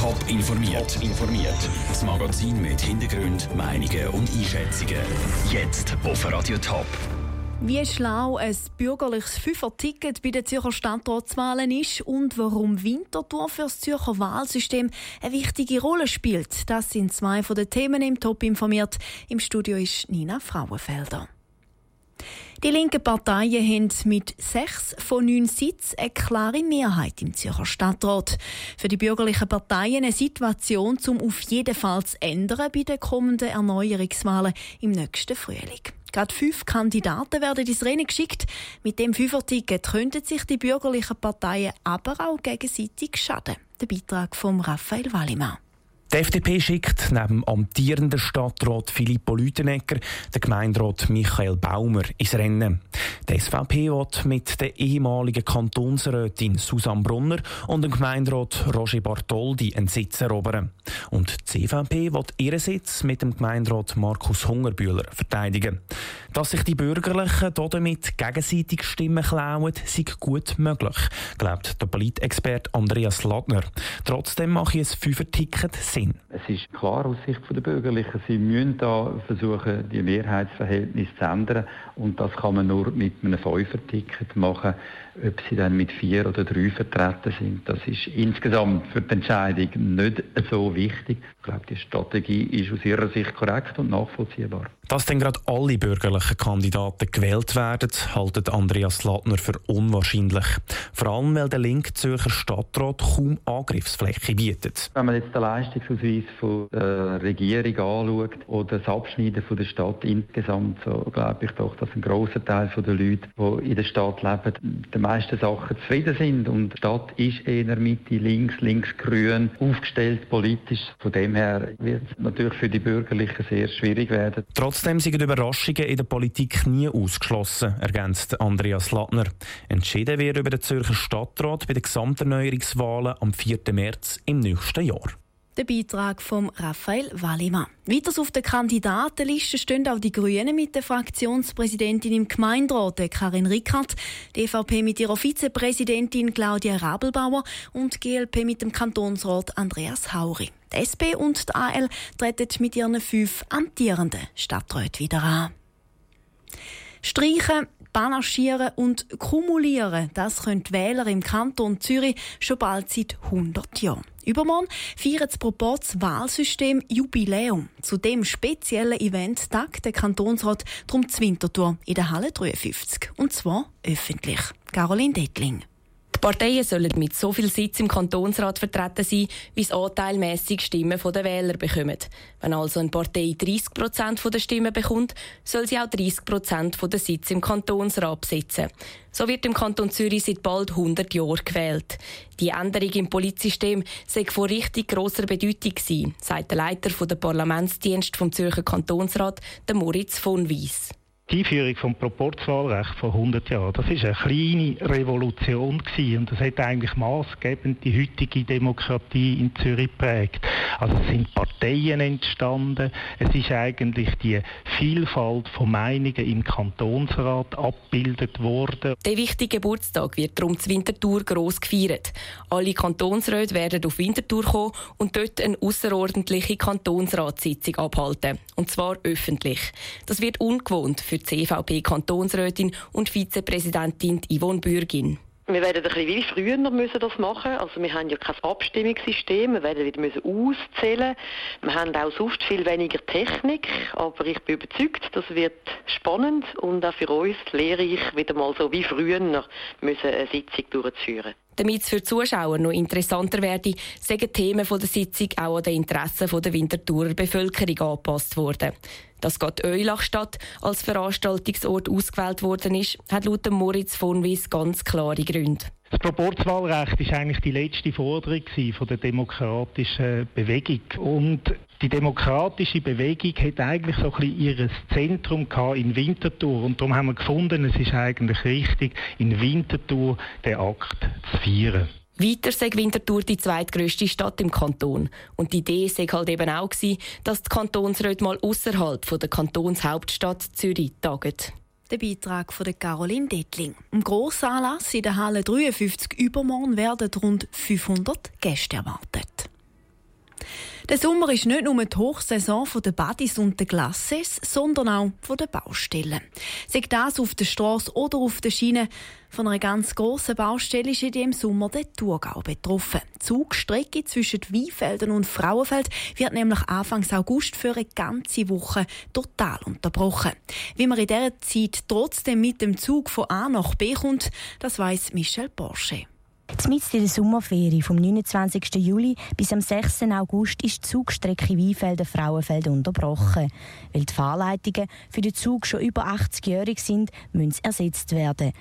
Top informiert. informiert. Das Magazin mit Hintergrund, Meinungen und Einschätzungen. Jetzt auf Radio Top. Wie schlau ein bürgerliches Fünfer-Ticket bei den Zürcher Stadtratswahlen ist und warum Winterthur für das Zürcher Wahlsystem eine wichtige Rolle spielt, das sind zwei von den Themen im Top informiert. Im Studio ist Nina Frauenfelder. Die linken Parteien haben mit sechs von neun Sitzen eine klare Mehrheit im Zürcher Stadtrat. Für die bürgerlichen Parteien eine Situation, um auf jeden Fall zu ändern bei den kommenden Erneuerungswahlen im nächsten Frühling. Gerade fünf Kandidaten werden ins Rennen geschickt. Mit dem Fünferticket könnten sich die bürgerlichen Parteien aber auch gegenseitig schaden. Der Beitrag von Raphael Wallimann. Die FDP schickt neben amtierenden Stadtrat Filippo Lütenegger den Gemeinderat Michael Baumer ins Rennen. Die SVP wird mit der ehemaligen Kantonsrätin Susanne Brunner und dem Gemeinderat Roger Bartoldi einen Sitz erobern. Und die CVP wird ihren Sitz mit dem Gemeinderat Markus Hungerbühler verteidigen. Dass sich die Bürgerlichen damit gegenseitig Stimmen klauen, sei gut möglich, glaubt der Politexperte Andreas Ladner. Trotzdem mache ich ein Fünfer-Ticket Sinn. Es ist klar aus Sicht der Bürgerlichen, sie müssen da versuchen, die Mehrheitsverhältnisse zu ändern. Und das kann man nur mit einem Fünfer-Ticket machen. Ob sie dann mit vier oder drei vertreten sind, das ist insgesamt für die Entscheidung nicht so wichtig. Ich glaube, die Strategie ist aus ihrer Sicht korrekt und nachvollziehbar. Dass dann gerade alle bürgerlichen Kandidaten gewählt werden, haltet Andreas Lattner für unwahrscheinlich. Vor allem, weil der linke Zürcher Stadtrat kaum Angriffsfläche bietet. Wenn man jetzt den Leistungsausweis von der Regierung anschaut oder das Abschneiden von der Stadt insgesamt, so glaube ich doch, dass ein großer Teil der Leute, die in der Stadt leben, den meisten Sachen zufrieden sind. Und die Stadt ist eher Mitte, links, links-grün aufgestellt politisch. Von dem her wird es natürlich für die Bürgerlichen sehr schwierig werden. Trotzdem sind Überraschungen in der Politik nie ausgeschlossen, ergänzt Andreas Lattner. Entschieden wird über den Zürcher Stadtrat bei den Gesamterneuerungswahlen am 4. März im nächsten Jahr. Der Beitrag von Raphael Wallimann. Weiters auf der Kandidatenliste stehen auch die Grünen mit der Fraktionspräsidentin im Gemeinderat, Karin Rickert, die EVP mit ihrer Vizepräsidentin Claudia Rabelbauer und die GLP mit dem Kantonsrat Andreas Hauri. Die SP und die AL treten mit ihren fünf amtierenden Stadträten wieder an. Streichen, Panaschieren und Kumulieren, das können die Wähler im Kanton Zürich schon bald seit 100 Jahren. Übermorgen feiert das Proports Wahlsystem Jubiläum. Zu dem speziellen Event tagt der Kantonsrat drum Winterthur in der Halle 53. Und zwar öffentlich. Caroline Dettling. Parteien sollen mit so viel Sitz im Kantonsrat vertreten sein, wie es anteilmässig Stimmen der Wähler bekommen. Wenn also eine Partei 30 Prozent der Stimmen bekommt, soll sie auch 30 Prozent der Sitze im Kantonsrat besetzen. So wird im Kanton Zürich seit bald 100 Jahren gewählt. Die Änderung im Polizsystem sei von richtig grosser Bedeutung gewesen, sagt der Leiter des Parlamentsdienst vom Zürcher Kantonsrat, Moritz von Wies. Die Einführung vom Proporzwahlrecht vor 100 Jahren, das ist eine kleine Revolution gewesen und das hat eigentlich maßgebend die heutige Demokratie in Zürich geprägt. Also es sind Parteien entstanden, es ist eigentlich die Vielfalt von Meinungen im Kantonsrat abgebildet worden. Der wichtige Geburtstag wird darum zu Winterthur gross gefeiert. Alle Kantonsräte werden auf Winterthur kommen und dort eine außerordentliche Kantonsratssitzung abhalten. Und zwar öffentlich. Das wird ungewohnt für die CVP-Kantonsrätin und Vizepräsidentin Yvonne Bürgin. Wir werden ein bisschen wie früher müssen das machen. Also wir haben ja kein Abstimmungssystem. Wir werden wieder müssen auszählen. Wir haben auch sonst viel weniger Technik. Aber ich bin überzeugt, das wird spannend und auch für uns lehrreich, wieder mal so wie früher müssen eine Sitzung durchzuführen. Damit es für die Zuschauer noch interessanter werde, sind Themen der Sitzung auch an den Interessen der Winterthurer Bevölkerung angepasst worden. Dass gerade Eulachstadt als Veranstaltungsort ausgewählt worden ist, hat laut Moritz von Wies ganz klare Gründe. Das Proporzwahlrecht ist eigentlich die letzte Forderung von der demokratischen Bewegung. Und die demokratische Bewegung hat eigentlich so ein bisschen ihr Zentrum in Winterthur. Und darum haben wir gefunden, es ist eigentlich richtig, in Winterthur den Akt zu feiern. Weiter sei Winterthur die zweitgrößte Stadt im Kanton. Und die Idee sei halt eben auch gewesen, dass die Kantonsräte mal außerhalb der Kantonshauptstadt Zürich tagen. Der Beitrag von Caroline Dettling. Im Grossanlass in der Halle 53 übermorgen werden rund 500 Gäste erwartet. Der Sommer ist nicht nur die Hochsaison der Badis und der Glasses, sondern auch der Baustellen. Sei das auf der Straße oder auf der Schiene, von einer ganz grossen Baustelle ist in diesem Sommer der Thurgau betroffen. Die Zugstrecke zwischen Weinfelden und Frauenfeld wird nämlich Anfang August für eine ganze Woche total unterbrochen. Wie man in dieser Zeit trotzdem mit dem Zug von A nach B kommt, das weiss Michel Porsche. Mitten in der Sommerferie vom 29. Juli bis am 6. August ist die Zugstrecke Weinfelden-Frauenfeld unterbrochen. Weil die Fahrleitungen für den Zug schon über 80-jährig sind, müssen sie ersetzt werden.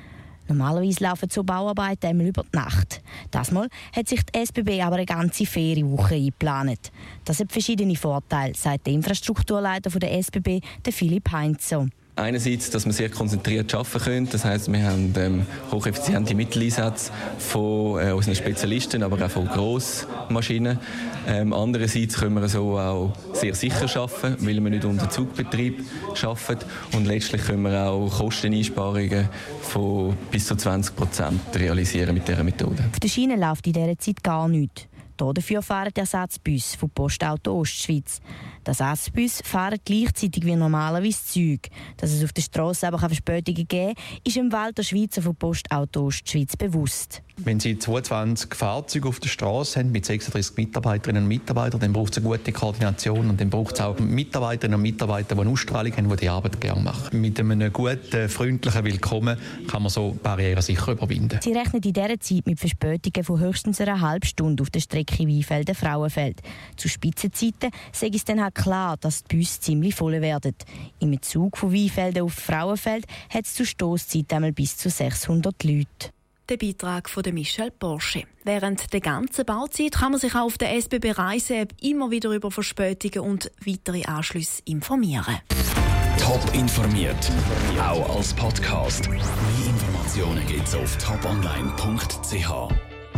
Normalerweise laufen so Bauarbeiten einmal über die Nacht. Das Mal hat sich die SBB aber eine ganze Ferienwoche eingeplant. Das hat verschiedene Vorteile, sagt der Infrastrukturleiter der SBB, Philipp Heinzer. Einerseits, dass wir sehr konzentriert arbeiten können. Das heißt, wir haben ähm, hocheffiziente Mitteleinsatz von äh, unseren Spezialisten, aber auch von Grossmaschinen. Ähm, andererseits können wir so auch sehr sicher arbeiten, weil wir nicht unter Zugbetrieb arbeiten. Und letztlich können wir auch Kosteneinsparungen von bis zu 20 Prozent realisieren mit dieser Methode. Auf der Schiene läuft in dieser Zeit gar nichts. Dafür fahren die Ersatzbus von Postauto Ostschweiz. Die Ersatzbus fahren gleichzeitig wie normalerweise Züge. Dass es auf der Straße aber Verspätungen geben kann, ist im Walter Schweizer von Postauto Ostschweiz bewusst. Wenn Sie 22 Fahrzeuge auf der Straße haben mit 36 Mitarbeiterinnen und Mitarbeitern, dann braucht es eine gute Koordination und dann braucht es auch Mitarbeiterinnen und Mitarbeiter, die eine Ausstrahlung haben, die die Arbeit gerne machen. Mit einem guten, freundlichen Willkommen kann man so Barrieren sicher überwinden. Sie rechnen in dieser Zeit mit Verspätungen von höchstens einer halben Stunde auf der Strecke Weinfelden-Frauenfeld. Zu Spitzenzeiten sage es dann halt klar, dass die Busse ziemlich voll werden. Im Zug von Weinfelden auf Frauenfeld hat es zu Stoßzeit einmal bis zu 600 Leute. Der Beitrag von Michel Porsche. Während der ganzen Bauzeit kann man sich auch auf der SBB Reise-App immer wieder über Verspätungen und weitere Anschlüsse informieren. Top informiert, auch als Podcast. Mehr Informationen gibt's auf toponline.ch.